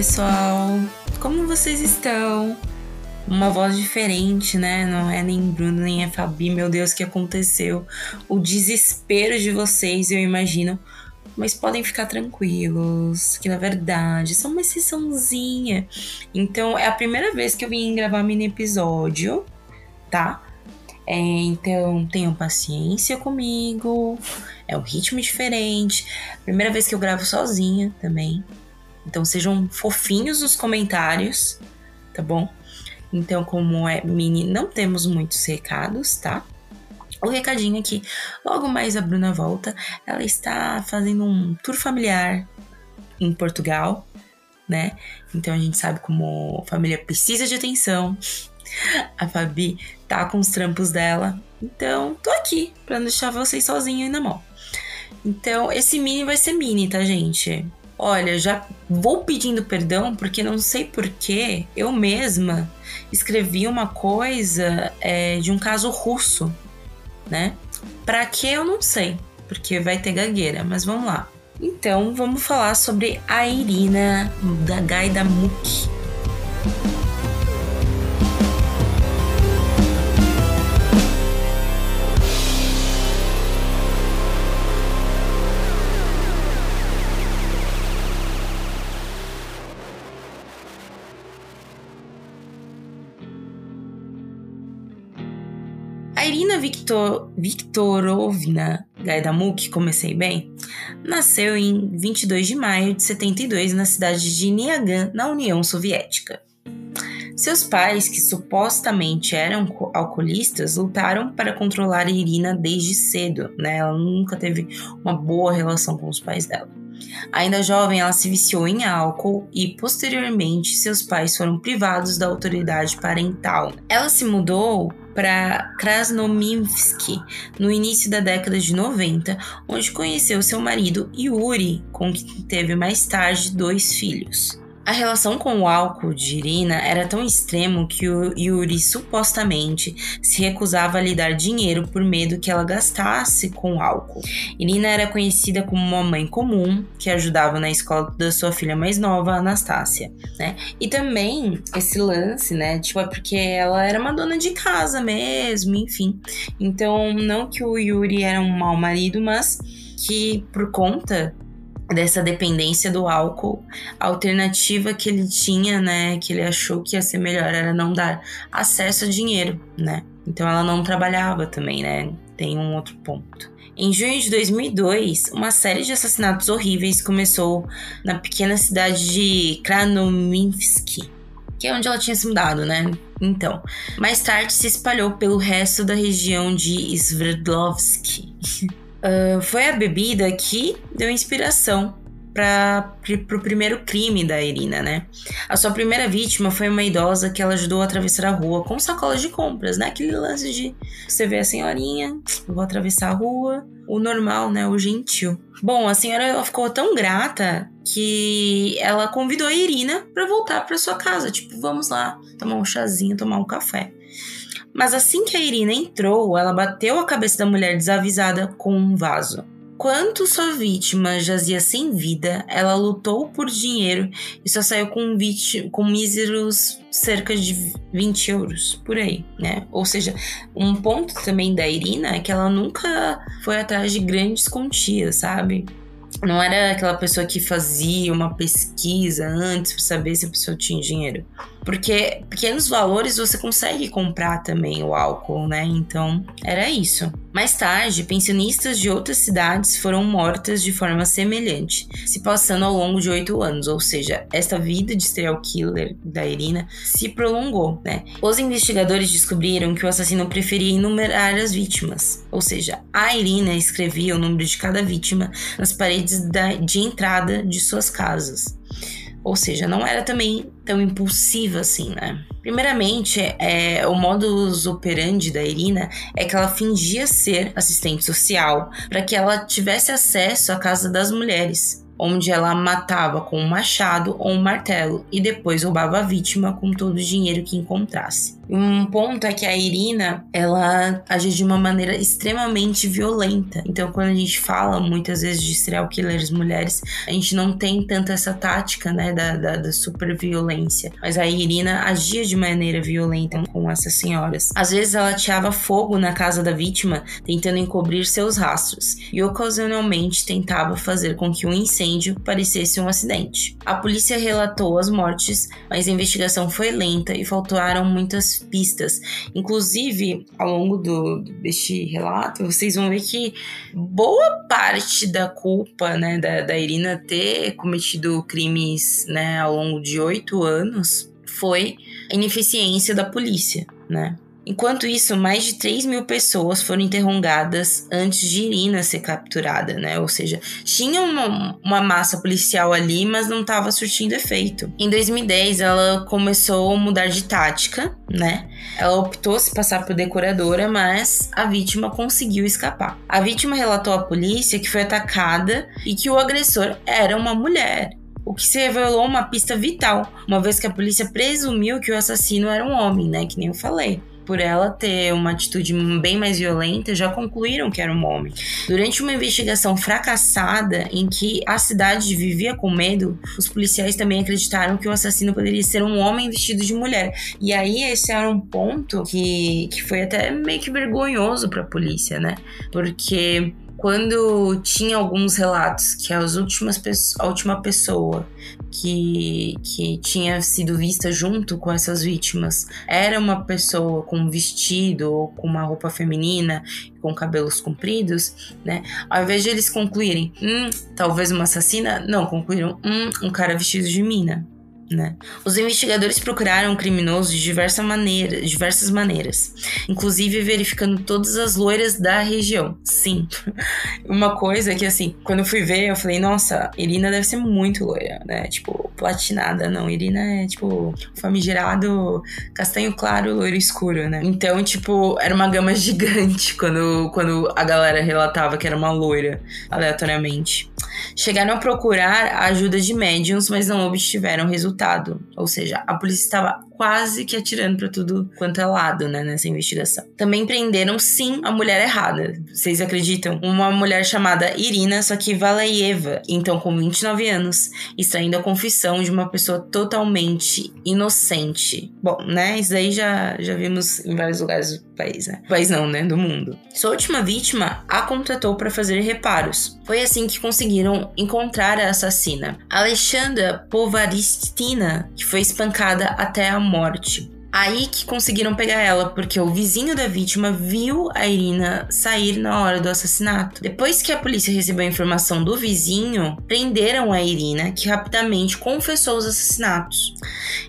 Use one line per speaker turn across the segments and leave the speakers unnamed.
pessoal! Como vocês estão? Uma voz diferente, né? Não é nem Bruno, nem a Fabi. Meu Deus, o que aconteceu? O desespero de vocês, eu imagino. Mas podem ficar tranquilos, que na verdade só uma sessãozinha. Então, é a primeira vez que eu vim gravar mini episódio, tá? É, então, tenham paciência comigo. É um ritmo diferente. Primeira vez que eu gravo sozinha também. Então sejam fofinhos nos comentários, tá bom? Então, como é mini, não temos muitos recados, tá? O recadinho aqui, logo mais a Bruna volta. Ela está fazendo um tour familiar em Portugal, né? Então a gente sabe como a família precisa de atenção. A Fabi tá com os trampos dela. Então, tô aqui para não deixar vocês sozinhos na mão. Então, esse mini vai ser mini, tá, gente? Olha, já vou pedindo perdão porque não sei porquê eu mesma escrevi uma coisa é, de um caso russo, né? Pra que eu não sei, porque vai ter gagueira, mas vamos lá. Então, vamos falar sobre a Irina da Gaida A Irina Victor, Viktorovna Gaidamuk, comecei bem, nasceu em 22 de maio de 72 na cidade de Niagan, na União Soviética. Seus pais, que supostamente eram alcoolistas, lutaram para controlar a Irina desde cedo, né? Ela nunca teve uma boa relação com os pais dela. Ainda jovem, ela se viciou em álcool e, posteriormente, seus pais foram privados da autoridade parental. Ela se mudou para Krasnominsk no início da década de 90, onde conheceu seu marido Yuri, com quem teve mais tarde dois filhos. A relação com o álcool de Irina era tão extremo que o Yuri supostamente se recusava a lhe dar dinheiro por medo que ela gastasse com álcool. Irina era conhecida como uma mãe comum que ajudava na escola da sua filha mais nova, Anastácia, né? E também esse lance, né? Tipo, é porque ela era uma dona de casa mesmo, enfim. Então, não que o Yuri era um mau marido, mas que por conta dessa dependência do álcool, a alternativa que ele tinha, né, que ele achou que ia ser melhor era não dar acesso a dinheiro, né? Então ela não trabalhava também, né? Tem um outro ponto. Em junho de 2002, uma série de assassinatos horríveis começou na pequena cidade de Kranominsk, que é onde ela tinha se mudado, né? Então, mais tarde se espalhou pelo resto da região de Sverdlovsk. Uh, foi a bebida que deu inspiração para o primeiro crime da Irina, né? A sua primeira vítima foi uma idosa que ela ajudou a atravessar a rua com sacolas de compras, né? Aquele lance de você vê a senhorinha, vou atravessar a rua, o normal, né? O gentil. Bom, a senhora ficou tão grata que ela convidou a Irina para voltar para sua casa, tipo, vamos lá, tomar um chazinho, tomar um café. Mas assim que a Irina entrou, ela bateu a cabeça da mulher desavisada com um vaso. Quanto sua vítima jazia sem vida, ela lutou por dinheiro e só saiu com, com míseros cerca de 20 euros, por aí, né? Ou seja, um ponto também da Irina é que ela nunca foi atrás de grandes quantias, sabe? Não era aquela pessoa que fazia uma pesquisa antes para saber se a pessoa tinha dinheiro. Porque pequenos valores você consegue comprar também o álcool, né? Então, era isso. Mais tarde, pensionistas de outras cidades foram mortas de forma semelhante, se passando ao longo de oito anos, ou seja, esta vida de serial killer da Irina se prolongou, né? Os investigadores descobriram que o assassino preferia enumerar as vítimas, ou seja, a Irina escrevia o número de cada vítima nas paredes de entrada de suas casas. Ou seja, não era também tão impulsiva assim, né? Primeiramente, é, o modus operandi da Irina é que ela fingia ser assistente social para que ela tivesse acesso à casa das mulheres, onde ela matava com um machado ou um martelo e depois roubava a vítima com todo o dinheiro que encontrasse. Um ponto é que a Irina, ela age de uma maneira extremamente violenta. Então, quando a gente fala muitas vezes de serial killers mulheres, a gente não tem tanto essa tática, né, da, da, da super violência. Mas a Irina agia de maneira violenta com essas senhoras. Às vezes ela ateava fogo na casa da vítima, tentando encobrir seus rastros, e ocasionalmente tentava fazer com que o um incêndio parecesse um acidente. A polícia relatou as mortes, mas a investigação foi lenta e faltaram muitas pistas. Inclusive, ao longo do, deste relato, vocês vão ver que boa parte da culpa né, da, da Irina ter cometido crimes né, ao longo de oito anos foi a ineficiência da polícia, né? Enquanto isso, mais de 3 mil pessoas foram interrogadas antes de Irina ser capturada, né? Ou seja, tinha uma, uma massa policial ali, mas não estava surtindo efeito. Em 2010, ela começou a mudar de tática, né? Ela optou se passar por decoradora, mas a vítima conseguiu escapar. A vítima relatou à polícia que foi atacada e que o agressor era uma mulher o que se revelou uma pista vital, uma vez que a polícia presumiu que o assassino era um homem, né? Que nem eu falei por ela ter uma atitude bem mais violenta, já concluíram que era um homem. Durante uma investigação fracassada em que a cidade vivia com medo, os policiais também acreditaram que o assassino poderia ser um homem vestido de mulher. E aí esse era um ponto que, que foi até meio que vergonhoso para a polícia, né? Porque quando tinha alguns relatos que as últimas a última pessoa que, que tinha sido vista junto com essas vítimas era uma pessoa com um vestido ou com uma roupa feminina, com cabelos compridos, né? Ao invés de eles concluírem, hum, talvez uma assassina, não, concluíram, hum, um cara vestido de mina né? Os investigadores procuraram o criminoso de diversa maneira, diversas maneiras, inclusive verificando todas as loiras da região. Sim. Uma coisa que, assim, quando eu fui ver, eu falei, nossa, Irina deve ser muito loira, né? Tipo, platinada. Não, Irina é, tipo, famigerado castanho claro, loiro escuro, né? Então, tipo, era uma gama gigante quando, quando a galera relatava que era uma loira, aleatoriamente. Chegaram a procurar a ajuda de médiums, mas não obtiveram resultado. Ou seja, a polícia estava quase que atirando para tudo quanto é lado, né, nessa investigação. Também prenderam, sim, a mulher errada. Vocês acreditam? Uma mulher chamada Irina, só que Valaieva, então com 29 anos, extraindo a confissão de uma pessoa totalmente inocente. Bom, né, isso aí já, já vimos em vários lugares do país, né? País não, né, do mundo. Sua última vítima a contratou para fazer reparos. Foi assim que conseguiram encontrar a assassina. Alexandra Povaristina, que foi espancada até a morte. Aí que conseguiram pegar ela, porque o vizinho da vítima viu a Irina sair na hora do assassinato. Depois que a polícia recebeu a informação do vizinho, prenderam a Irina, que rapidamente confessou os assassinatos.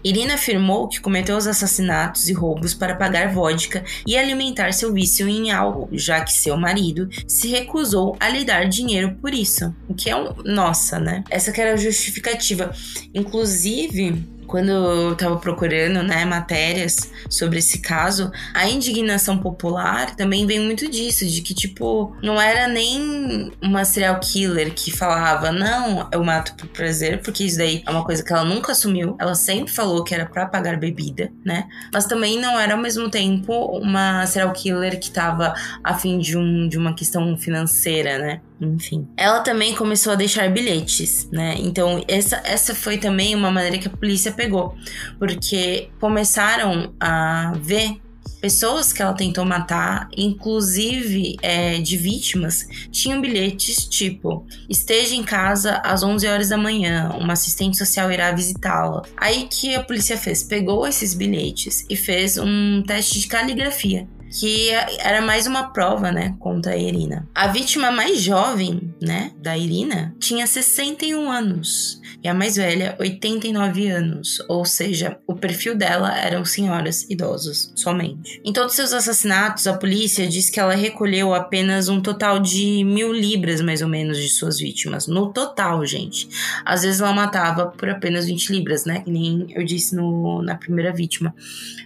Irina afirmou que cometeu os assassinatos e roubos para pagar vodka e alimentar seu vício em álcool, já que seu marido se recusou a lhe dar dinheiro por isso. O que é um. Nossa, né? Essa que era a justificativa. Inclusive quando eu tava procurando, né, matérias sobre esse caso, a indignação popular também vem muito disso, de que, tipo, não era nem uma serial killer que falava, não, eu mato por prazer, porque isso daí é uma coisa que ela nunca assumiu. Ela sempre falou que era para pagar bebida, né? Mas também não era ao mesmo tempo uma serial killer que tava a fim de, um, de uma questão financeira, né? Enfim. Ela também começou a deixar bilhetes, né? Então, essa, essa foi também uma maneira que a polícia pegou, porque começaram a ver pessoas que ela tentou matar, inclusive é, de vítimas, tinham bilhetes tipo: esteja em casa às 11 horas da manhã, uma assistente social irá visitá-la. Aí que a polícia fez? Pegou esses bilhetes e fez um teste de caligrafia que era mais uma prova, né, contra a Irina. A vítima mais jovem, né, da Irina, tinha 61 anos e a mais velha, 89 anos, ou seja, o perfil dela eram senhoras idosos somente. Em todos seus assassinatos, a polícia diz que ela recolheu apenas um total de mil libras, mais ou menos, de suas vítimas. No total, gente. Às vezes ela matava por apenas 20 libras, né? Que nem eu disse no, na primeira vítima.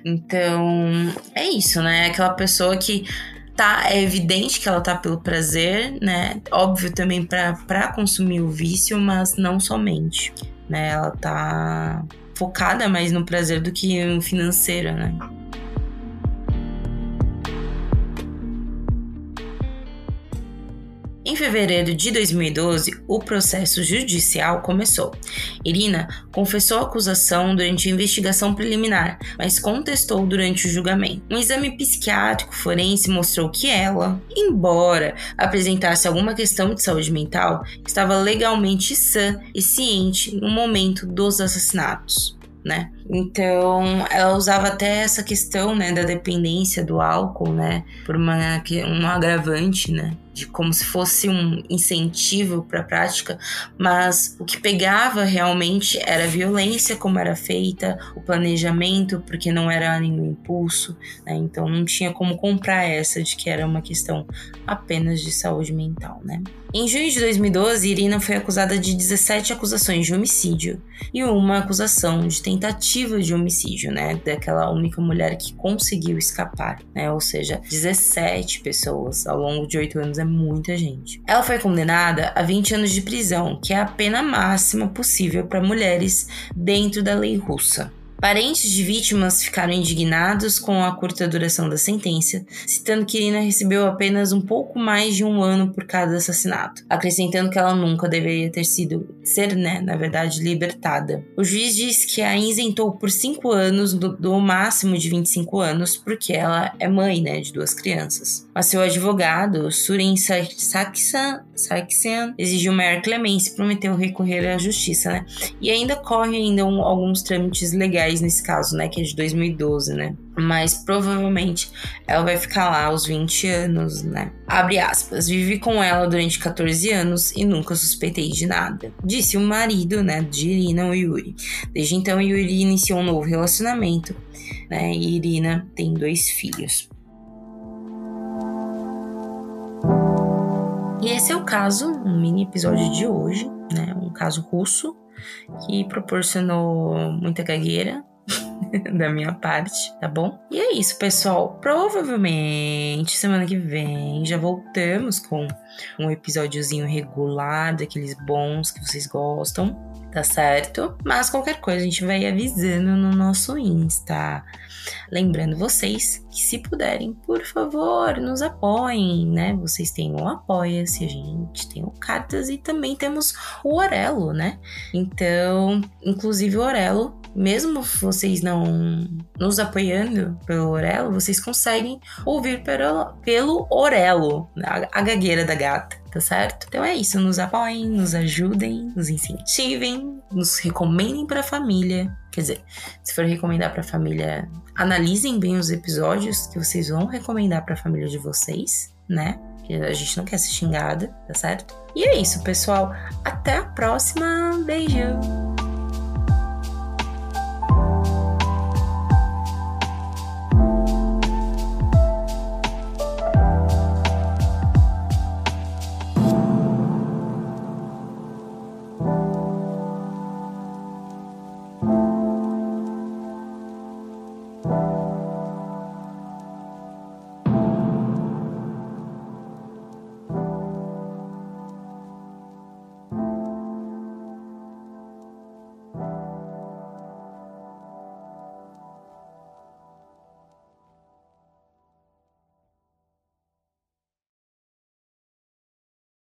Então, é isso, né? Aquela pessoa que tá, é evidente que ela tá pelo prazer, né? Óbvio também para consumir o vício, mas não somente, né? Ela tá focada mais no prazer do que no financeiro, né? Em fevereiro de 2012, o processo judicial começou. Irina confessou a acusação durante a investigação preliminar, mas contestou durante o julgamento. Um exame psiquiátrico forense mostrou que ela, embora apresentasse alguma questão de saúde mental, estava legalmente sã e ciente no momento dos assassinatos. Né? Então, ela usava até essa questão, né, da dependência do álcool, né, por uma um agravante, né, de como se fosse um incentivo para a prática, mas o que pegava realmente era a violência como era feita, o planejamento, porque não era nenhum impulso, né? Então não tinha como comprar essa de que era uma questão apenas de saúde mental, né? Em junho de 2012, Irina foi acusada de 17 acusações de homicídio e uma acusação de tentativa de homicídio, né? Daquela única mulher que conseguiu escapar, né? Ou seja, 17 pessoas ao longo de 8 anos é muita gente. Ela foi condenada a 20 anos de prisão, que é a pena máxima possível para mulheres dentro da lei russa. Parentes de vítimas ficaram indignados com a curta duração da sentença, citando que Irina recebeu apenas um pouco mais de um ano por cada assassinato, acrescentando que ela nunca deveria ter sido, ser, né, na verdade, libertada. O juiz diz que a isentou por cinco anos do, do máximo de 25 anos, porque ela é mãe, né, de duas crianças. Mas seu advogado, Surin Sarkisian, exigiu maior clemência e prometeu recorrer à justiça, né? E ainda corre ainda um, alguns trâmites legais nesse caso, né? Que é de 2012, né? Mas provavelmente ela vai ficar lá aos 20 anos, né? Abre aspas. Vivi com ela durante 14 anos e nunca suspeitei de nada. Disse o marido, né? De Irina, o Yuri. Desde então, Yuri iniciou um novo relacionamento, né? E Irina tem dois filhos. E esse é o caso, um mini episódio de hoje, né? Um caso russo que proporcionou muita gagueira da minha parte, tá bom? E é isso, pessoal. Provavelmente semana que vem já voltamos com um episódiozinho regular, daqueles bons que vocês gostam, tá certo? Mas qualquer coisa a gente vai avisando no nosso Insta. Lembrando vocês que se puderem, por favor, nos apoiem, né? Vocês têm o Apoia-se, a gente tem o Cartas e também temos o Orelo, né? Então, inclusive o Orelo mesmo vocês não nos apoiando pelo Orelo, vocês conseguem ouvir pelo, pelo Orelo, a, a gagueira da gata, tá certo? Então é isso, nos apoiem, nos ajudem, nos incentivem, nos recomendem para a família. Quer dizer, se for recomendar para a família, analisem bem os episódios que vocês vão recomendar para a família de vocês, né? A gente não quer ser xingada, tá certo? E é isso, pessoal. Até a próxima. Beijo!